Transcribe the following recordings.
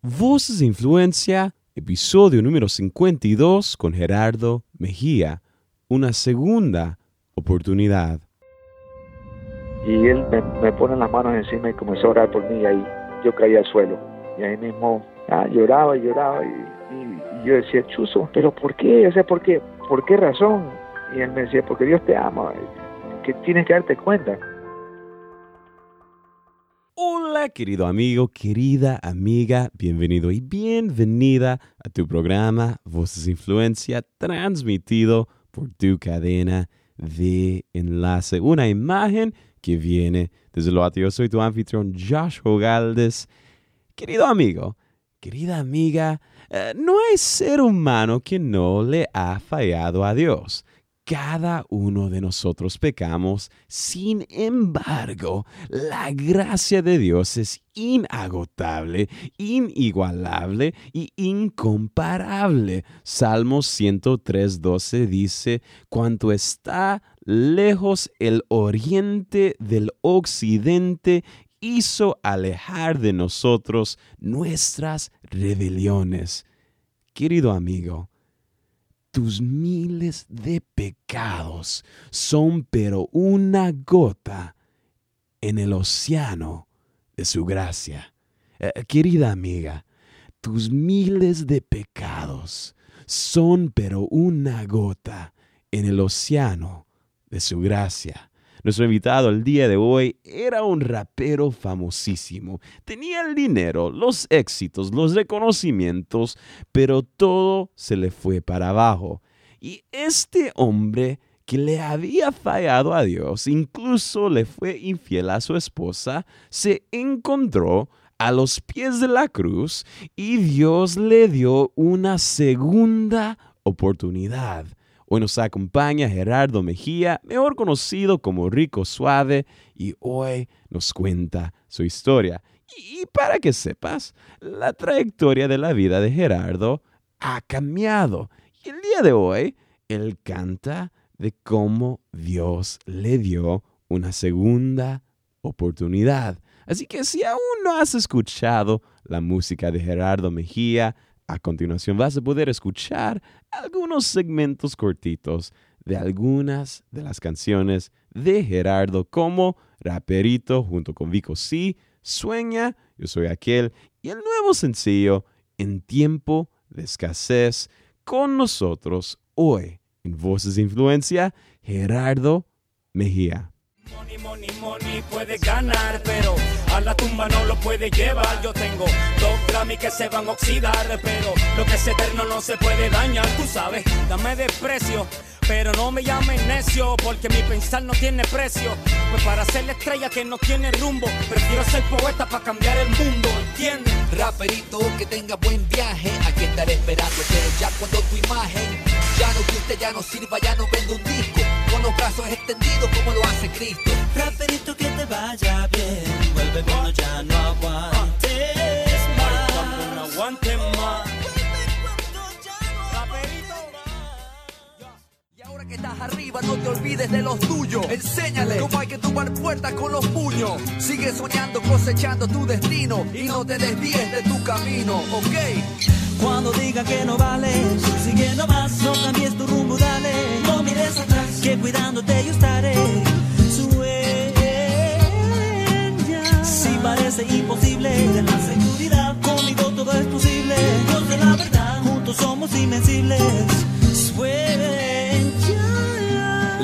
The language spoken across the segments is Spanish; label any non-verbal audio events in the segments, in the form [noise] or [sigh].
Voces de Influencia, episodio número 52 con Gerardo Mejía, una segunda oportunidad. Y él me, pone las manos encima y comenzó a orar por mí y ahí yo caí al suelo. Y ahí mismo ah, lloraba y lloraba y, yo decía, Chuzo, ¿pero por qué? O sea, ¿por qué? ¿Por qué razón? Y él me decía, porque Dios te ama, que tienes que darte cuenta. Hola querido amigo, querida amiga, bienvenido y bienvenida a tu programa Voces Influencia transmitido por tu cadena de enlace. Una imagen que viene desde lo alto. Yo soy tu anfitrión Joshua Galdes. Querido amigo, querida amiga, eh, no hay ser humano que no le ha fallado a Dios cada uno de nosotros pecamos, sin embargo, la gracia de Dios es inagotable, inigualable y incomparable. Salmos 103.12 dice, cuanto está lejos el oriente del occidente, hizo alejar de nosotros nuestras rebeliones. Querido amigo, tus miles de pecados son pero una gota en el océano de su gracia. Eh, querida amiga, tus miles de pecados son pero una gota en el océano de su gracia. Nuestro invitado el día de hoy era un rapero famosísimo. Tenía el dinero, los éxitos, los reconocimientos, pero todo se le fue para abajo. Y este hombre que le había fallado a Dios, incluso le fue infiel a su esposa, se encontró a los pies de la cruz y Dios le dio una segunda oportunidad. Hoy nos acompaña Gerardo Mejía, mejor conocido como Rico Suave, y hoy nos cuenta su historia. Y para que sepas, la trayectoria de la vida de Gerardo ha cambiado. Y el día de hoy, él canta de cómo Dios le dio una segunda oportunidad. Así que si aún no has escuchado la música de Gerardo Mejía, a continuación vas a poder escuchar algunos segmentos cortitos de algunas de las canciones de Gerardo como Raperito junto con Vico C, Sueña, Yo Soy Aquel y el nuevo sencillo En Tiempo de Escasez con nosotros hoy en Voces de Influencia, Gerardo Mejía. Money, money, money puede ganar, pero a la tumba no lo puede llevar. Yo tengo dos Grammy que se van a oxidar, pero lo que es eterno no se puede dañar. Tú sabes, dame desprecio, pero no me llames necio, porque mi pensar no tiene precio. Pues para ser la estrella que no tiene rumbo, prefiero ser poeta para cambiar el mundo, ¿entiendes? Raperito que tenga buen viaje, aquí estaré esperándote ya cuando tu imagen ya no guste, ya no sirva, ya no vende un disco con los brazos extendidos como lo hace Cristo. Raperito que te vaya bien, vuelve cuando ya no aguantes más. Cuando no aguante más. Y ahora que estás arriba, no te olvides de los tuyos. Enséñale cómo hay que tomar puertas con los puños. Sigue soñando, cosechando tu destino y no te desvíes de tu camino, ¿ok? Cuando diga que no vales,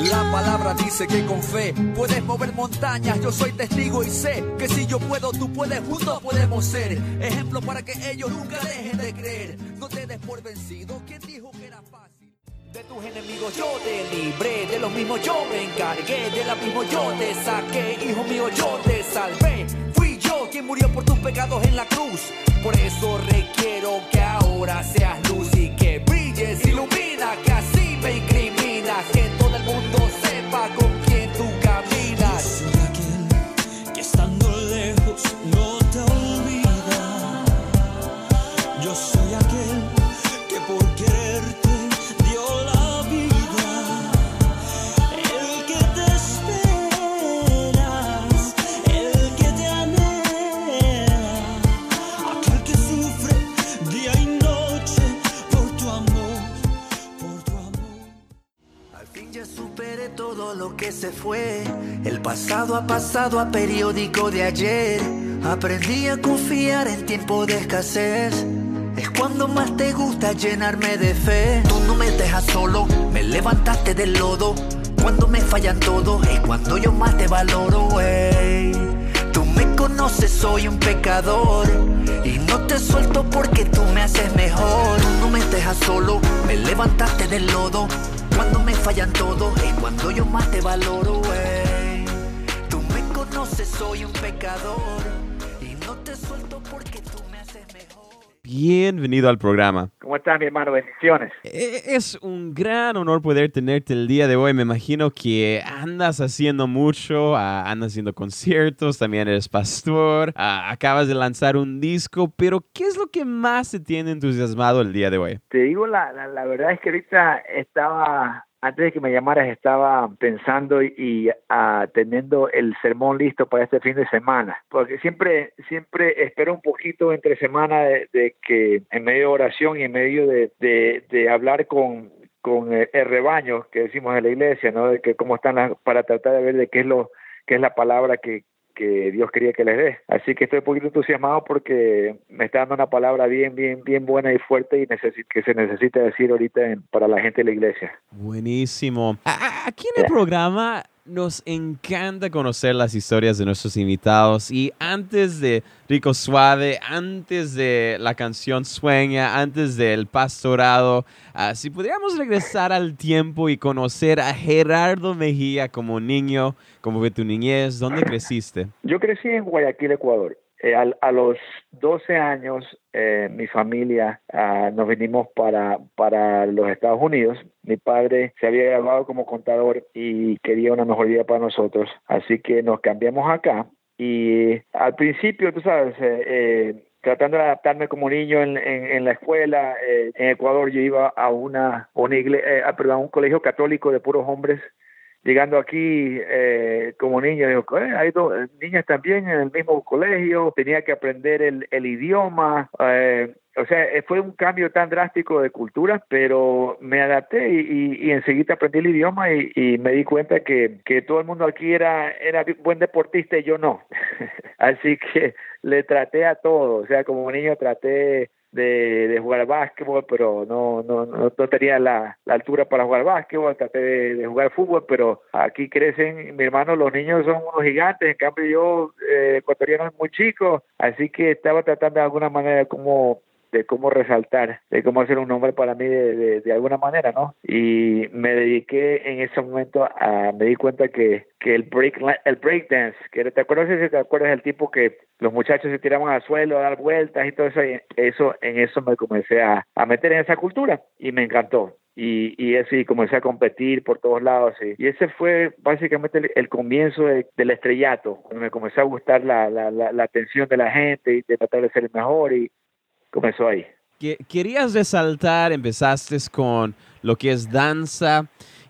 La palabra dice que con fe puedes mover montañas. Yo soy testigo y sé que si yo puedo, tú puedes, juntos podemos ser. Ejemplo para que ellos nunca dejen de creer. No te des por vencido. ¿Quién dijo que era fácil? De tus enemigos yo te libré, de los mismos yo me encargué, de la mismo yo te saqué, hijo mío yo te salvé. Fui yo quien murió por tus pecados en la cruz. Por eso requiero que ahora seas luz y que brilles, ilumina, que así me incrimina, que todo el mundo sepa con quién tú caminas. Soy aquel que estando lejos no te olvida. Yo soy El pasado ha pasado a periódico de ayer. Aprendí a confiar en tiempo de escasez. Es cuando más te gusta llenarme de fe. Tú no me dejas solo, me levantaste del lodo. Cuando me fallan todos, es cuando yo más te valoro. Tú me conoces, soy un pecador. Y no te suelto porque tú me haces mejor. Tú no me dejas solo, me levantaste del lodo. Fallan todos, es cuando yo más te valoro, wey. Tú me conoces, soy un pecador. Y no te suelto porque tú me haces mejor. Bienvenido al programa. ¿Cómo estás, mi hermano? Bendiciones. E- Es un gran honor poder tenerte el día de hoy. Me imagino que andas haciendo mucho, ah, andas haciendo conciertos, también eres pastor, ah, acabas de lanzar un disco, pero ¿qué es lo que más te tiene entusiasmado el día de hoy? Te digo, la, la, la verdad es que ahorita estaba, antes de que me llamaras, estaba pensando y, y, ah, teniendo el sermón listo para este fin de semana, porque siempre, siempre espero un poquito entre semana de, de que en medio de oración y en medio de, de, hablar con con el, el rebaño que decimos en la iglesia, ¿no? De que cómo están las, para tratar de ver de qué es lo qué es la palabra que, que Dios quería que les dé. Así que estoy un poquito entusiasmado porque me está dando una palabra bien, bien, bien buena y fuerte y que se necesita decir ahorita en- para la gente de la iglesia. Buenísimo. A- Aquí en el programa nos encanta conocer las historias de nuestros invitados y antes de Rico Suave, antes de la canción Sueña, antes del pastorado, ah, si pudiéramos regresar al tiempo y conocer a Gerardo Mejía como niño, como fue tu niñez, ¿dónde creciste? Yo crecí en Guayaquil, Ecuador. Eh, al- a, los 12 años, eh, mi familia ah, nos venimos para, para los Estados Unidos. Mi padre se había graduado como contador y quería una mejor vida para nosotros. Así que nos cambiamos acá. Y al principio, tú sabes, eh, eh, tratando de adaptarme como niño en, en, la escuela, eh, en Ecuador yo iba a una, una igle- eh, a un colegio católico de puros hombres llegando aquí eh, como niño, digo, "Eh, hay dos eh, niñas también en el mismo colegio, tenía que aprender el, el idioma, eh, o sea, eh, fue un cambio tan drástico de cultura, pero me adapté y, y, y enseguida aprendí el idioma y, y me di cuenta que, que todo el mundo aquí era, era buen deportista y yo no. [laughs] Así que le traté a todo, o sea, como niño traté de, de jugar básquetbol, pero no, no, no, no tenía la, altura para jugar básquetbol, traté de, de jugar fútbol, pero aquí crecen, mi hermano, los niños son unos gigantes, en cambio yo, eh, ecuatoriano, es muy chico, así que estaba tratando de alguna manera de cómo de cómo resaltar, de cómo hacer un nombre para mí de, de, de, alguna manera, ¿no? Y me dediqué en ese momento a, me di cuenta que, que el break, el break dance, que te acuerdas si te acuerdas del tipo que los muchachos se tiraban al suelo a dar vueltas y todo eso, y eso, en eso me comencé a, a meter en esa cultura y me encantó. Y, y así comencé a competir por todos lados. Y, ese fue básicamente el, el comienzo de, del estrellato cuando me comenzó a gustar la, la, la, la, atención de la gente y de tratar de ser el mejor y comenzó ahí querías resaltar empezaste con lo que es danza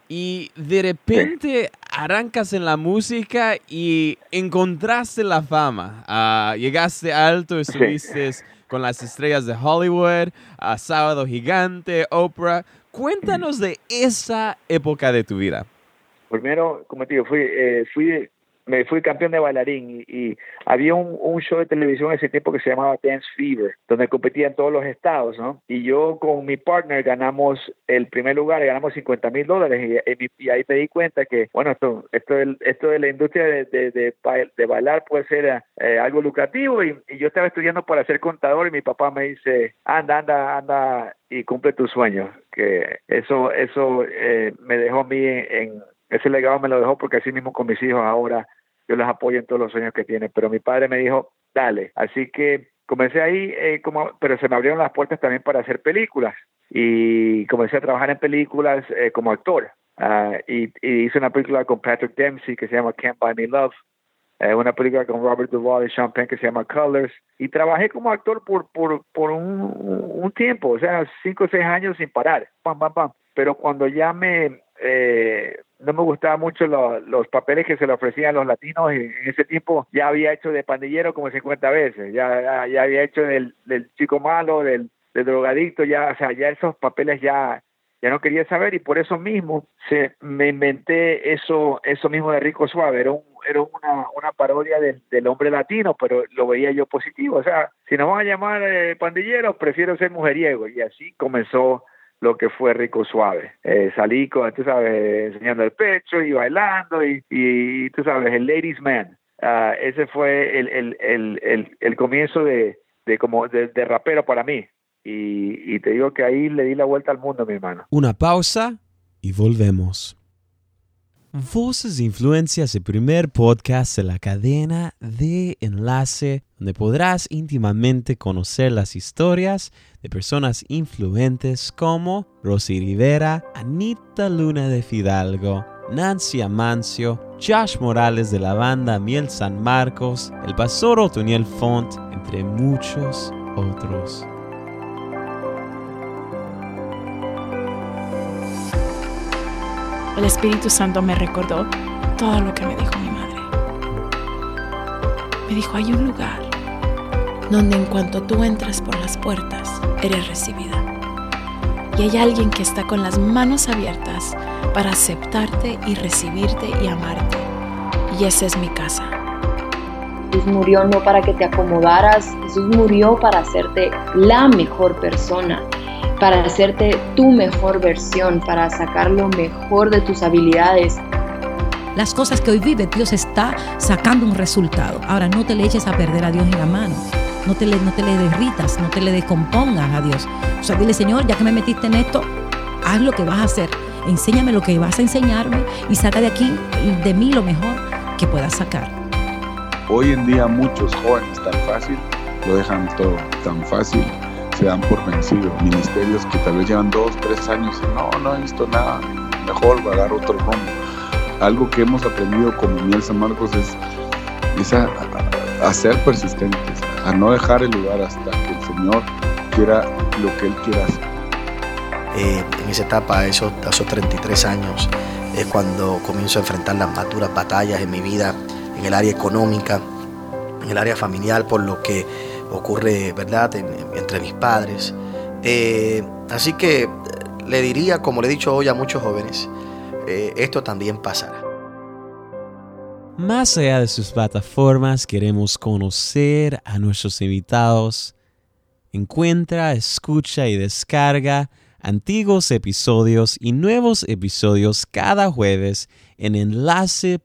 y de repente arrancas en la música y encontraste la fama uh, llegaste alto estuviste sí. con las estrellas de Hollywood a Sábado Gigante Oprah Cuéntanos de esa época de tu vida. Primero, como te digo, fui, eh, fui, me fui campeón de bailarín y, había un, show de televisión en ese tiempo que se llamaba Dance Fever, donde competían todos los estados, ¿no? Y yo con mi partner ganamos el primer lugar, ganamos 50 mil dólares y, y, ahí me di cuenta que, bueno, esto, esto, esto de la industria de, de, bailar puede ser eh, algo lucrativo y, yo estaba estudiando para ser contador y mi papá me dice, anda, anda, anda y cumple tus sueños, que eso, eso eh, me dejó a mí en ese legado me lo dejó porque así mismo con mis hijos ahora yo los apoyo en todos los sueños que tienen, pero mi padre me dijo, dale, así que comencé ahí, eh, como, pero se me abrieron las puertas también para hacer películas. Y comencé a trabajar en películas eh, como actor. Uh, y, hice una película con Patrick Dempsey que se llama Can't Buy Me Love, eh, una película con Robert Duvall y Sean Penn que se llama Colors. Y trabajé como actor por, por, por un, un tiempo, o sea, cinco o seis años sin parar, pam, pam, pam, pero cuando ya me eh, no me gustaban mucho lo, los papeles que se le ofrecían los latinos y en ese tiempo. Ya había hecho de pandillero como 50 veces, ya, ya, ya había hecho del, del, chico malo, del, del, drogadicto, ya, o sea, ya esos papeles ya, ya no quería saber y por eso mismo se, me inventé eso, eso mismo de Rico Suave, era, un, era una, una parodia del, del hombre latino, pero lo veía yo positivo, o sea, si nos van a llamar eh, pandilleros, prefiero ser mujeriego. Y así comenzó lo que fue Rico Suave. Eh, salí con, tú sabes, enseñando el pecho y bailando y, y tú sabes, el ladies man. Ah, ese fue el, el, el, el, el comienzo de, de como de, de rapero para mí. Y, y te digo que ahí le di la vuelta al mundo, mi hermano. Una pausa y volvemos. Voces de Influencia es el primer podcast de la cadena de enlace donde podrás íntimamente conocer las historias de personas influentes como Rosy Rivera, Anita Luna de Fidalgo, Nancy Amancio, Josh Morales de la banda Miel San Marcos, el pastor Otoniel Font, entre muchos otros. El Espíritu Santo me recordó todo lo que me dijo mi madre. Me dijo, hay un lugar donde en cuanto tú entras por las puertas, eres recibida. Y hay alguien que está con las manos abiertas para aceptarte y recibirte y amarte. Y esa es mi casa. Jesús murió no para que te acomodaras, Jesús murió para hacerte la mejor persona, para hacerte tu mejor versión, para sacar lo mejor de tus habilidades. Las cosas que hoy vive, Dios está sacando un resultado. Ahora no te le eches a perder a Dios en la mano. No te le, no te le derritas, no te le descompongas a Dios. O sea, dile, Señor, ya que me metiste en esto, haz lo que vas a hacer. Enséñame lo que vas a enseñarme y saca de aquí, de mí, lo mejor que puedas sacar. Hoy en día muchos jóvenes tan fácil lo dejan todo tan fácil, se dan por vencidos. Ministerios que tal vez llevan dos, tres años y no, no he visto nada, mejor agarrar otro rumbo. Algo que hemos aprendido como Miel San Marcos es, es a, a, a ser persistentes, a no dejar el lugar hasta que el Señor quiera lo que Él quiera hacer. Eh, en esa etapa, esos, esos 33 años, es cuando comienzo a enfrentar las más duras batallas en mi vida, en el área económica, en el área familiar, por lo que ocurre, ¿verdad?, en, entre mis padres. Eh, así que eh, le diría, como le he dicho hoy a muchos jóvenes, eh, esto también pasará. Más allá de sus plataformas, queremos conocer a nuestros invitados. Encuentra, escucha y descarga antiguos episodios y nuevos episodios cada jueves en enlace.org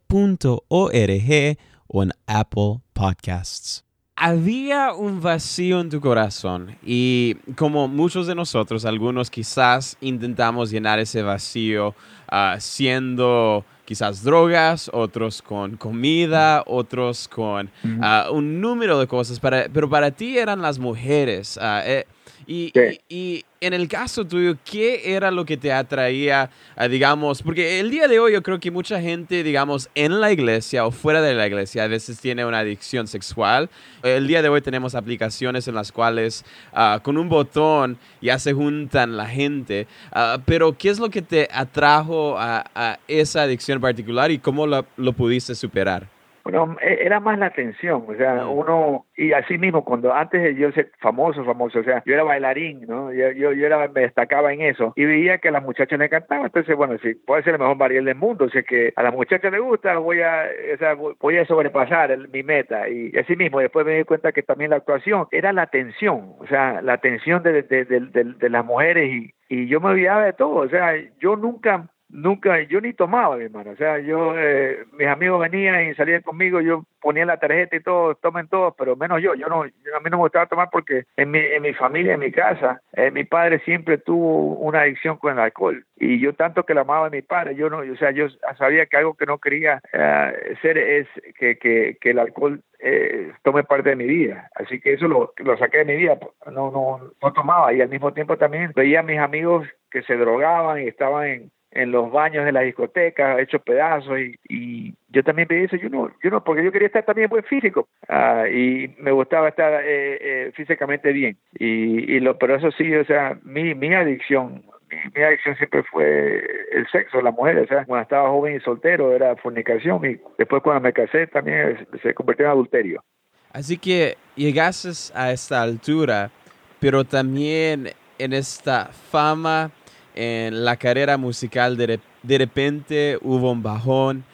o en Apple Podcasts. Había un vacío en tu corazón y como muchos de nosotros, algunos quizás intentamos llenar ese vacío uh, siendo quizás drogas, otros con comida, otros con uh, un número de cosas, para, pero para ti eran las mujeres. Uh, eh, y, sí. y, y, en el caso tuyo, ¿qué era lo que te atraía, a, digamos, porque el día de hoy yo creo que mucha gente, digamos, en la iglesia o fuera de la iglesia, a veces tiene una adicción sexual. El día de hoy tenemos aplicaciones en las cuales uh, con un botón ya se juntan la gente, uh, pero ¿qué es lo que te atrajo a, a esa adicción particular y cómo lo, lo pudiste superar? Bueno, era más la atención, o sea, uno, y así mismo, cuando antes de yo ser famoso, famoso, o sea, yo era bailarín, ¿no? Yo, yo, yo era, me destacaba en eso, y veía que a las muchachas le cantaban, entonces, bueno, si puede ser el mejor barril del mundo, o sea, que a las muchachas les gusta, voy a, o sea, voy a sobrepasar el, mi meta, y así mismo, después me di cuenta que también la actuación era la atención, o sea, la atención de, de, de, de, de las mujeres, y, y yo me olvidaba de todo, o sea, yo nunca nunca, yo ni tomaba, mi hermano. O sea, yo, eh, mis amigos venían y salían conmigo, yo ponía la tarjeta y todo, tomen todos, pero menos yo. Yo no, yo, a mí no me gustaba tomar porque en mi, en mi familia, en mi casa, eh, mi padre siempre tuvo una adicción con el alcohol. Y yo tanto que la amaba a mi padre, yo no, o sea, yo sabía que algo que no quería eh, ser es que, que, que el alcohol eh, tome parte de mi vida. Así que eso lo, lo saqué de mi vida. No, no, no tomaba y al mismo tiempo también veía a mis amigos que se drogaban y estaban en en los baños de la discoteca, hechos pedazos, y, y, yo también pedí eso, yo no, yo no, porque yo quería estar también buen físico, uh, y me gustaba estar eh, eh, físicamente bien, y, y lo, pero eso sí, o sea, mi, mi adicción, mi, adicción siempre fue el sexo, la mujer, o sea, cuando estaba joven y soltero era fornicación, y después cuando me casé también se convirtió en adulterio. Así que llegaste a esta altura, pero también en esta fama, en la carrera musical de, re- de repente hubo un bajón.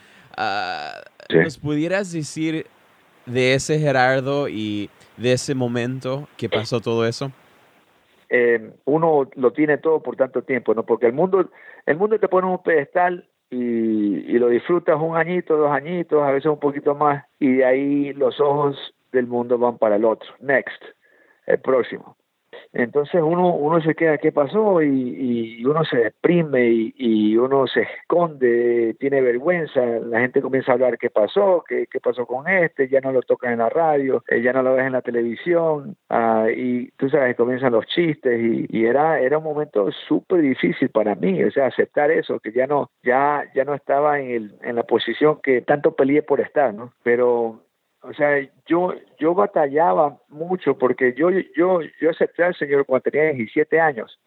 Sí. ¿Nos pudieras decir de ese Gerardo y de ese momento que pasó todo eso? eh, uno lo tiene todo por tanto tiempo, ¿no? Porque el mundo, el mundo te pone un pedestal y, y lo disfrutas un añito, dos añitos, a veces un poquito más, y de ahí los ojos del mundo van para el otro. Next, el próximo. Entonces uno, uno se queda, ¿qué pasó? Y, y uno se deprime y, y uno se esconde, tiene vergüenza, la gente comienza a hablar qué pasó, qué, qué pasó con este, ya no lo tocan en la radio, eh, ya no lo ves en la televisión, ah, y tú sabes, comienzan los chistes y, y era, era un momento súper difícil para mí, o sea, aceptar eso, que ya no, ya, ya no estaba en, el, en la posición que tanto peleé por estar, ¿no? Pero o sea, yo yo batallaba mucho porque yo yo yo acepté al Señor cuando tenía 17 años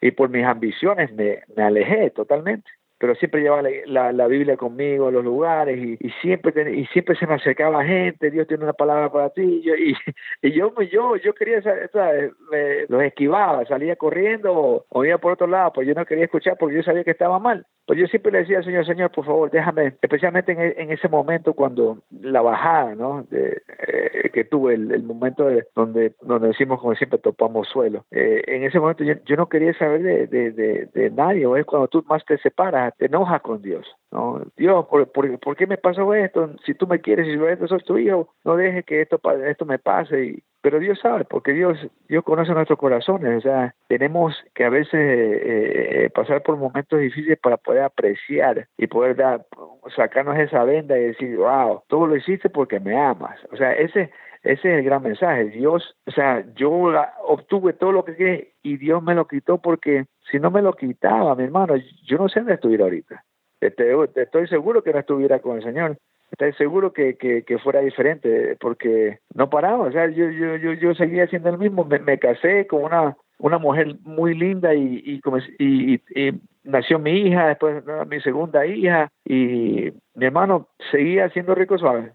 y por mis ambiciones me, me alejé totalmente. Pero siempre llevaba la, la, Biblia conmigo a los lugares y, y siempre ten- y siempre se me acercaba gente. Dios tiene una palabra para ti yo y, [laughs] y yo yo yo quería sa- ¿sabes? Me- los esquivaba, salía corriendo o iba por otro lado, pues yo no quería escuchar porque yo sabía que estaba mal. Pues yo siempre le decía al Señor, Señor, por favor, déjame, especialmente en, e- en ese momento cuando la bajada, ¿no? De, eh, que tuve, el, momento de, donde, donde decimos, como siempre, topamos suelo. Eh, en ese momento yo, no quería saber de, de, de, nadie, o es cuando tú más te separas, te enojas con Dios, ¿no? Dios, ¿por, por, por qué me pasó esto? Si tú me quieres, si yo soy tu hijo, no dejes que esto, esto me pase. Y, pero Dios sabe, porque Dios, Dios conoce nuestros corazones. O sea, tenemos que a veces eh, eh, pasar por momentos difíciles para poder apreciar y poder dar, sacarnos esa venda y decir, wow, todo lo hiciste porque me amas. O sea, ese, ese es el gran mensaje. Dios, o sea, yo la- obtuve todo lo que quería y Dios me lo quitó porque si no me lo quitaba, mi hermano, yo no sé dónde estuviera ahorita. Estoy, estoy seguro que no estuviera con el Señor. Estoy seguro que, que, fuera diferente porque no paraba. O sea, yo, yo, yo, yo seguía siendo el mismo. Me, me casé con una, una mujer muy linda y, y, nació mi hija, después mi segunda hija y mi hermano seguía siendo rico suave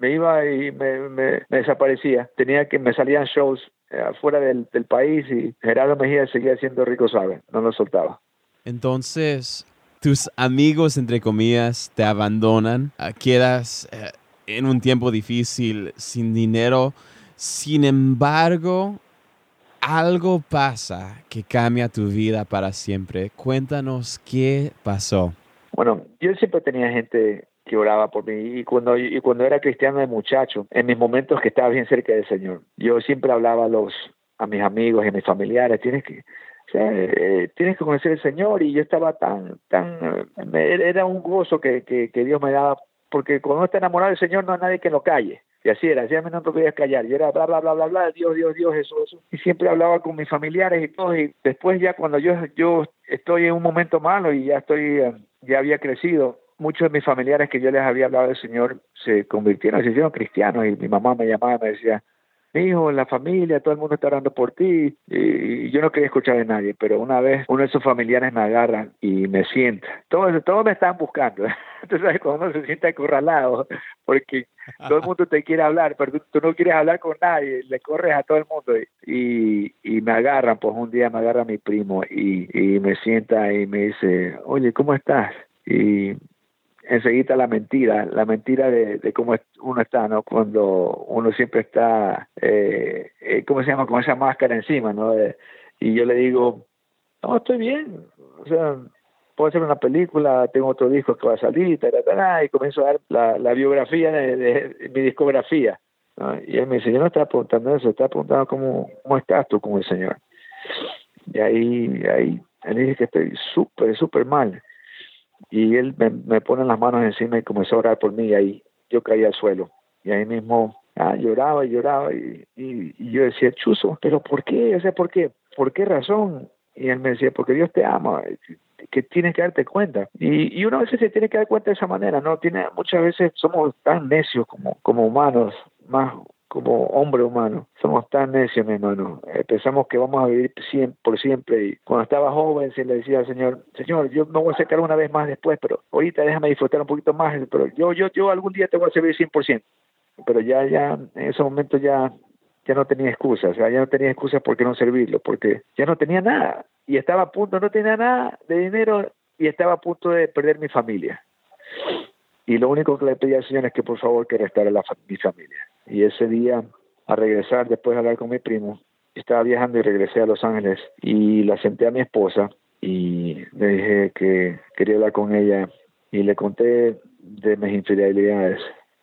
me iba y me, me, me desaparecía. Tenía que me salían shows eh, afuera del, del país y Gerardo Mejía seguía siendo rico suave, no lo soltaba. Entonces, tus amigos, entre comillas, te abandonan, ah, quedas eh, en un tiempo difícil, sin dinero. Sin embargo, algo pasa que cambia tu vida para siempre. Cuéntanos qué pasó. Bueno, yo siempre tenía gente que oraba por mí y cuando y cuando era cristiano de muchacho, en mis momentos que estaba bien cerca del Señor, yo siempre hablaba a los a mis amigos y a mis familiares, tienes que o eh, tienes que conocer al Señor y yo estaba tan tan eh, era un gozo que, que, Dios me daba porque cuando uno está enamorado del Señor no hay nadie que lo calle. Y así era, así a mí no me podías callar. Yo era bla, bla, bla, bla, bla, Dios, Dios, Dios, Jesús, Jesús. Y siempre hablaba con mis familiares y todo. Y después ya cuando yo, yo estoy en un momento malo y ya estoy, eh, ya había crecido, muchos de mis familiares que yo les había hablado del Señor se convirtieron, se hicieron cristianos. Y mi mamá me llamaba y me decía, hijo, la familia, todo el mundo está orando por ti. Y yo no quería escuchar de nadie, pero una vez uno de esos familiares me agarran y me sienta. Todos, todos me están buscando. [laughs] Sabes, cuando uno se siente acorralado, porque todo el mundo te quiere hablar, pero tú, tú no quieres hablar con nadie, le corres a todo el mundo. Y, y me agarran, pues un día me agarra mi primo y, y me sienta y me dice, oye, ¿cómo estás? Y enseguida la mentira, la mentira de, cómo uno está, ¿no? Cuando uno siempre está, eh, eh, ¿cómo se llama? Con esa máscara encima, ¿no? Y yo le digo, no, estoy bien, o sea, puedo hacer una película, tengo otro disco que va a salir, y comienzo a dar la, biografía de, mi discografía. Y él me dice, yo no estaba preguntando eso, estaba preguntando cómo, cómo estás tú con el Señor. Y ahí, ahí, él dije que estoy súper, súper mal y él me, pone las manos encima y comenzó a orar por mí y ahí yo caí al suelo. Y ahí mismo ah, lloraba y lloraba y, yo decía Chuzo pero por qué o sea por qué por qué razón y él me decía porque Dios te ama que tienes que darte cuenta y, y uno a se tiene que dar cuenta de esa manera no tiene muchas veces somos tan necios como como humanos más como hombre humano. Somos tan necios, mi hermano. Eh, pensamos que vamos a vivir siem- por siempre. Y cuando estaba joven, se le decía al Señor, Señor, yo me voy a acercar una vez más después, pero ahorita déjame disfrutar un poquito más. Pero yo, yo, yo algún día te voy a servir 100%. Pero ya, ya, en ese momento ya, ya no tenía excusas, o sea, ya no tenía excusas por qué no servirlo, porque ya no tenía nada y estaba a punto, no tenía nada de dinero y estaba a punto de perder mi familia. Y lo único que le pedí al Señor es que por favor que restaure la, mi familia. Y ese día, a regresar, después de hablar con mi primo, estaba viajando y regresé a Los Ángeles y la senté a mi esposa y le dije que quería hablar con ella y le conté de mis infidelidades.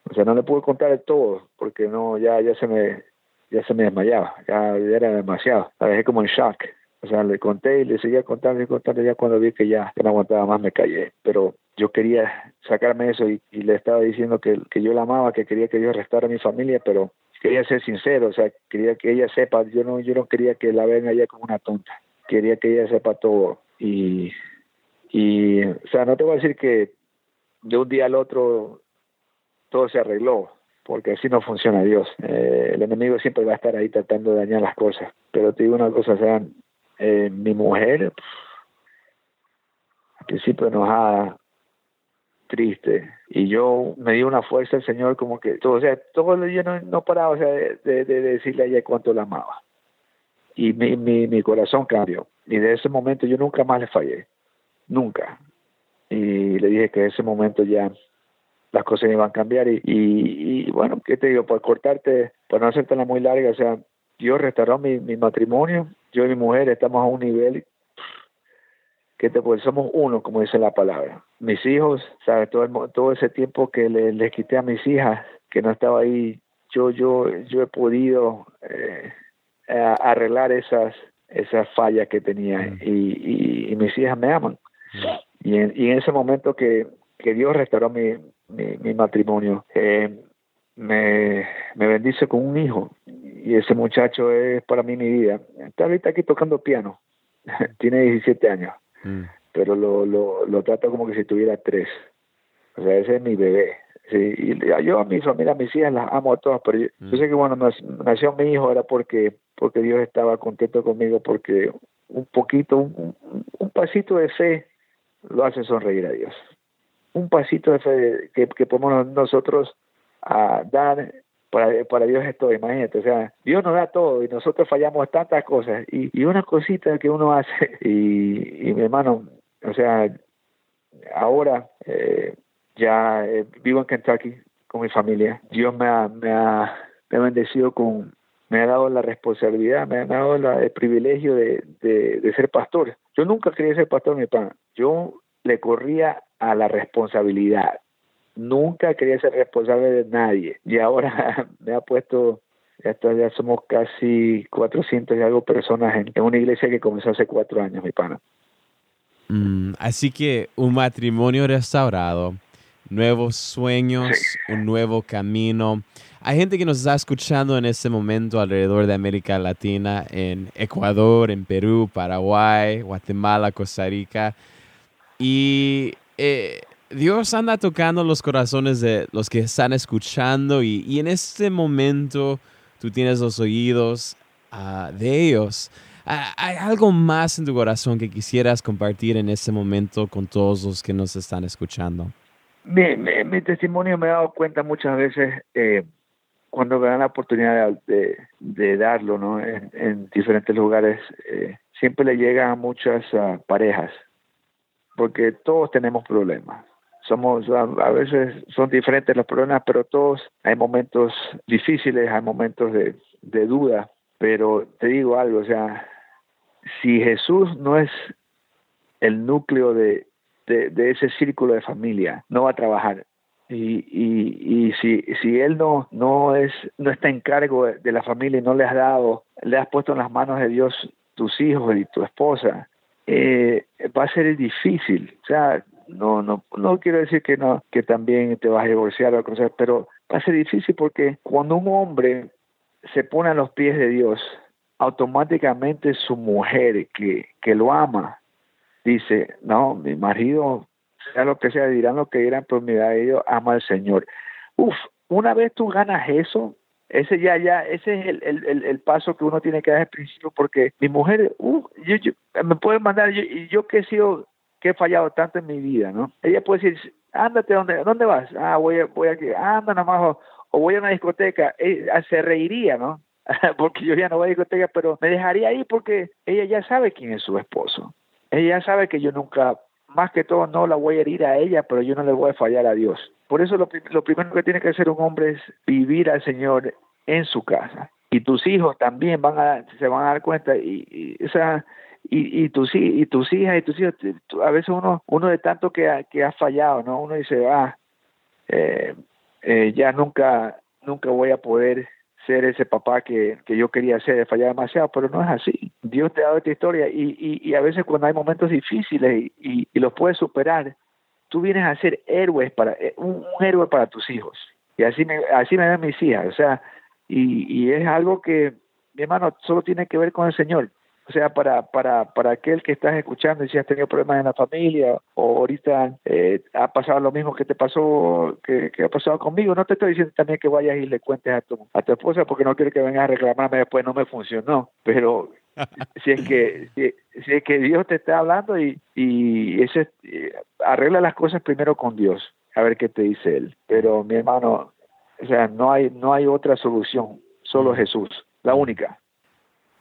O sea, no le pude contar de todo porque no, ya, ya se me, ya se me desmayaba, ya, era demasiado. La dejé como en shock. O sea, le conté y le seguía contando y contando. Ya cuando vi que ya no aguantaba más, me callé. Pero yo quería sacarme eso y, le estaba diciendo que, que, yo la amaba, que quería que Dios restaurara a mi familia, pero quería ser sincero, o sea, quería que ella sepa, yo no, yo no quería que la vean allá como una tonta, quería que ella sepa todo y, y, o sea, no te voy a decir que de un día al otro todo se arregló, porque así no funciona Dios. Eh, el enemigo siempre va a estar ahí tratando de dañar las cosas. Pero te digo una cosa, o sea, eh, mi mujer, al principio enojada, triste, y yo me dio una fuerza el Señor como que, todo, o sea, todo yo no, no paraba o sea, de, de, decirle a ella cuánto la amaba. Y mi, mi, mi corazón cambió. Y de ese momento yo nunca más le fallé, nunca. Y le dije que en ese momento ya las cosas iban a cambiar y, y, bueno, ¿qué te digo? Por cortarte, por no hacerte la muy larga, o sea, yo restauró mi, mi matrimonio, yo y mi mujer estamos a un nivel que te pues somos uno, como dice la palabra. Mis hijos, ¿sabes? Todo, todo ese tiempo que le, les quité a mis hijas, que no estaba ahí, yo, yo, yo he podido eh, arreglar esas, esas fallas que tenía mm. y, y, mis hijas me aman. Mm. Y, en, y en ese momento que, que Dios restauró mi, mi, matrimonio, eh, me, me bendice con un hijo y ese muchacho es para mí mi vida. Está ahorita aquí tocando piano, [laughs] tiene 17 años, mm. pero lo, lo, lo trato como que si tuviera tres. O sea, ese es mi bebé. Sí, y yo a mi familia, a mis hijas las amo a todas, pero yo, mm. sé que cuando nació mi hijo era porque porque Dios estaba contento conmigo, porque un poquito, un, un pasito de fe lo hace sonreír a Dios un pasito de fe que, que podemos nosotros a dar para, para Dios esto, imagínate, o sea, Dios nos da todo y nosotros fallamos tantas cosas y, y una cosita que uno [laughs] hace y, y mi hermano, o sea, ahora eh, ya eh, vivo en Kentucky con mi familia, Dios me ha, me ha, me ha bendecido con, me ha dado la responsabilidad, me ha dado el privilegio de, de, de, ser pastor. Yo nunca quería ser pastor, mi pan. Yo le corría a la responsabilidad. Nunca quería ser responsable de nadie y ahora [laughs] me ha puesto, ya, somos casi 400 y algo personas en, una iglesia que comenzó hace cuatro años, mi pana. Mm, así que un matrimonio restaurado, nuevos sueños, un nuevo camino. Hay gente que nos está escuchando en este momento alrededor de América Latina, en Ecuador, en Perú, Paraguay, Guatemala, Costa Rica. Y eh, Dios anda tocando los corazones de los que están escuchando y, en este momento tú tienes los oídos ah, de ellos. Ah, ¿Hay algo más en tu corazón que quisieras compartir en este momento con todos los que nos están escuchando? Mi, testimonio me he dado cuenta muchas veces eh, cuando me dan la oportunidad de, darlo ¿no? en, diferentes lugares. Eh, siempre le llega a muchas ah, parejas porque todos tenemos problemas. Somos, a, veces son diferentes los problemas, pero todos hay momentos difíciles, hay momentos de, duda. Pero te digo algo, o sea, si Jesús no es el núcleo de, de, ese círculo de familia, no va a trabajar. Y, y, y si, si él no, no, es, no está en cargo de la familia y no le has dado, le has puesto en las manos de Dios tus hijos y tu esposa, eh, va a ser difícil. O sea, no, no, no quiero decir que no, que también te vas a divorciar o cosas, pero va a ser difícil porque cuando un hombre se pone a los pies de Dios, automáticamente su mujer que, que lo ama, dice, no, mi marido, sea lo que sea, dirán lo que dirán, pero mira, ellos ama al Señor. Uf, una vez tú ganas eso, ese ya, ya, ese es el, el, el, paso que uno tiene que dar al principio, porque mi mujer, uh, yo, me puede mandar, yo, yo que he sido, que he fallado tanto en mi vida, ¿no? Ella puede decir, ándate, ¿dónde, ¿dónde vas? Ah, voy, voy aquí, anda nada más, o, voy a una discoteca, ella, se reiría, ¿no? [laughs] porque yo ya no voy a discoteca, pero me dejaría ahí porque ella ya sabe quién es su esposo. Ella sabe que yo nunca, más que todo, no la voy a herir a ella, pero yo no le voy a fallar a Dios. Por eso lo, lo primero que tiene que hacer un hombre es vivir al Señor en su casa. Y tus hijos también van a, se van a dar cuenta. Y, y o sea, y, y, tus, y tus hijas y tus hijos, a veces uno, uno de tanto que ha, que ha fallado, ¿no? Uno dice, ah, eh, eh, ya nunca, nunca voy a poder ser ese papá que, que yo quería ser, he fallado demasiado, pero no es así. Dios te ha dado esta historia y, y, y a veces cuando hay momentos difíciles y, y, los puedes superar, tú vienes a ser héroes para, eh, un, un héroe para tus hijos. Y así me, así me ven mis hijas, o sea, y, y es algo que, mi hermano, solo tiene que ver con el Señor. O sea, para, para, para aquel que estás escuchando y si has tenido problemas en la familia o ahorita eh, ha pasado lo mismo que te pasó, que, que, ha pasado conmigo, no te estoy diciendo también que vayas y le cuentes a tu, a tu esposa porque no quiero que vengas a reclamarme después, no me funcionó, pero [laughs] si es que si, si, es que Dios te está hablando y, y ese, eh, arregla las cosas primero con Dios, a ver qué te dice Él. Pero mi hermano, o sea, no hay, no hay otra solución, solo Jesús, la única.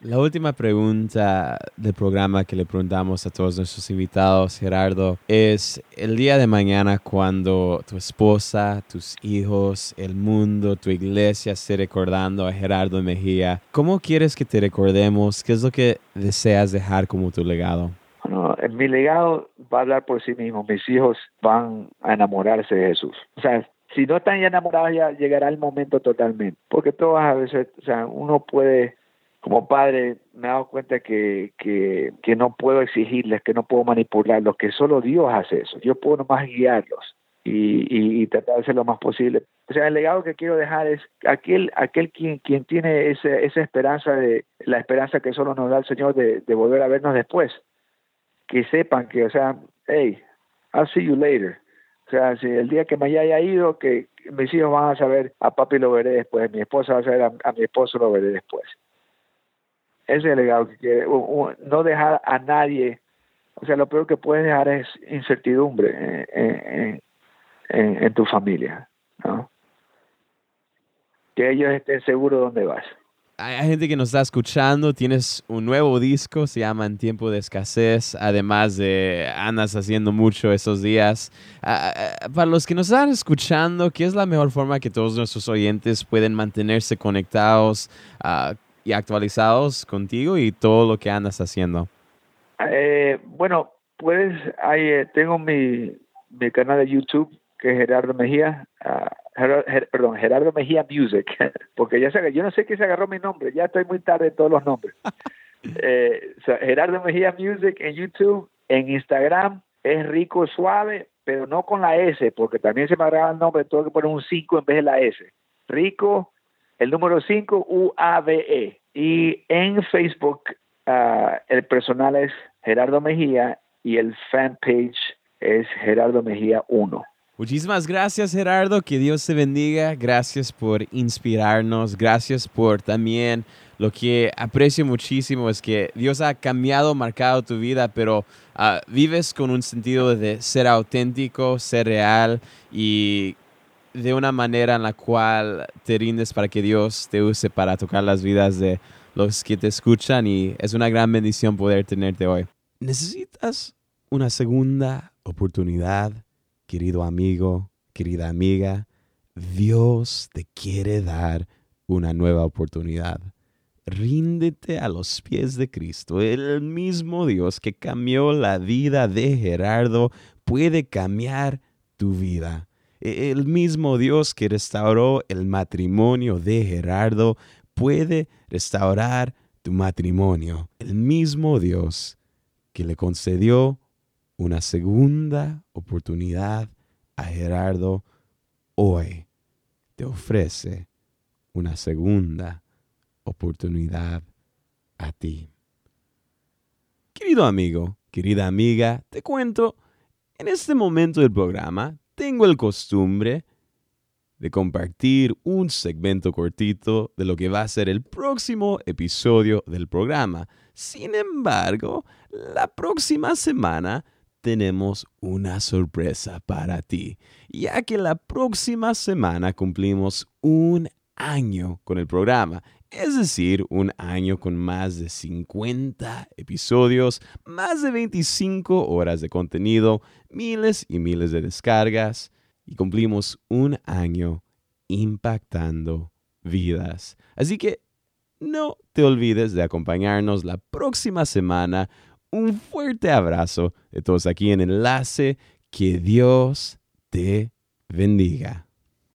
La última pregunta del programa que le preguntamos a todos nuestros invitados, Gerardo, es el día de mañana cuando tu esposa, tus hijos, el mundo, tu iglesia esté recordando a Gerardo Mejía, ¿cómo quieres que te recordemos? ¿Qué es lo que deseas dejar como tu legado? Bueno, mi legado va a hablar por sí mismo. Mis hijos van a enamorarse de Jesús. O sea, si no están ya enamorados ya llegará el momento totalmente. Porque todas a veces, o sea, uno puede como padre me he dado cuenta que, que, no puedo exigirles, que no puedo manipularlos, que solo Dios hace eso. Yo puedo nomás guiarlos y, tratar de hacer lo más posible. O sea, el legado que quiero dejar es aquel, aquel quien, quien tiene ese, esa esperanza de, la esperanza que solo nos da el Señor de, de volver a vernos después. Que sepan que, o sea, hey, I'll see you later. O sea, si el día que me haya ido, que mis hijos van a saber, a papi lo veré después, mi esposa va a saber, a, a mi esposo lo veré después ese es el legado que quiere, no dejar a nadie, o sea, lo peor que puedes dejar es incertidumbre en, en, tu familia. Que ellos estén seguros de dónde vas. Hay gente que nos está escuchando, tienes un nuevo disco, se llama En Tiempo de Escasez, además de andas haciendo mucho esos días. Uh, para los que nos están escuchando, ¿qué es la mejor forma que todos nuestros oyentes pueden mantenerse conectados uh, y actualizados contigo y todo lo que andas haciendo? Eh, bueno, pues ahí tengo mi, mi canal de YouTube que es Gerardo Mejía, uh, Ger Ger perdón, Gerardo Mejía Music, [laughs] porque ya sé, yo no sé qué se agarró mi nombre, ya estoy muy tarde en todos los nombres. [laughs] eh, o sea, Gerardo Mejía Music en YouTube, en Instagram es rico suave, pero no con la S, porque también se me agarraba el nombre, tengo que poner un 5 en vez de la S. Rico el número 5, UABE. Y en Facebook, uh, el personal es Gerardo Mejía y el fanpage es Gerardo Mejía 1. Muchísimas gracias Gerardo, que Dios te bendiga, gracias por inspirarnos, gracias por también lo que aprecio muchísimo es que Dios ha cambiado, marcado tu vida, pero uh, vives con un sentido de ser auténtico, ser real y de una manera en la cual te rindes para que Dios te use para tocar las vidas de los que te escuchan y es una gran bendición poder tenerte hoy. ¿Necesitas una segunda oportunidad, querido amigo, querida amiga? Dios te quiere dar una nueva oportunidad. Ríndete a los pies de Cristo. El mismo Dios que cambió la vida de Gerardo puede cambiar tu vida. El mismo Dios que restauró el matrimonio de Gerardo puede restaurar tu matrimonio. El mismo Dios que le concedió una segunda oportunidad a Gerardo hoy te ofrece una segunda oportunidad a ti. Querido amigo, querida amiga, te cuento, en este momento del programa tengo el costumbre de compartir un segmento cortito de lo que va a ser el próximo episodio del programa. Sin embargo, la próxima semana tenemos una sorpresa para ti, ya que la próxima semana cumplimos un año con el programa. Es decir, un año con más de 50 episodios, más de 25 horas de contenido, miles y miles de descargas y cumplimos un año impactando vidas. Así que no te olvides de acompañarnos la próxima semana. Un fuerte abrazo de todos aquí en Enlace. Que Dios te bendiga.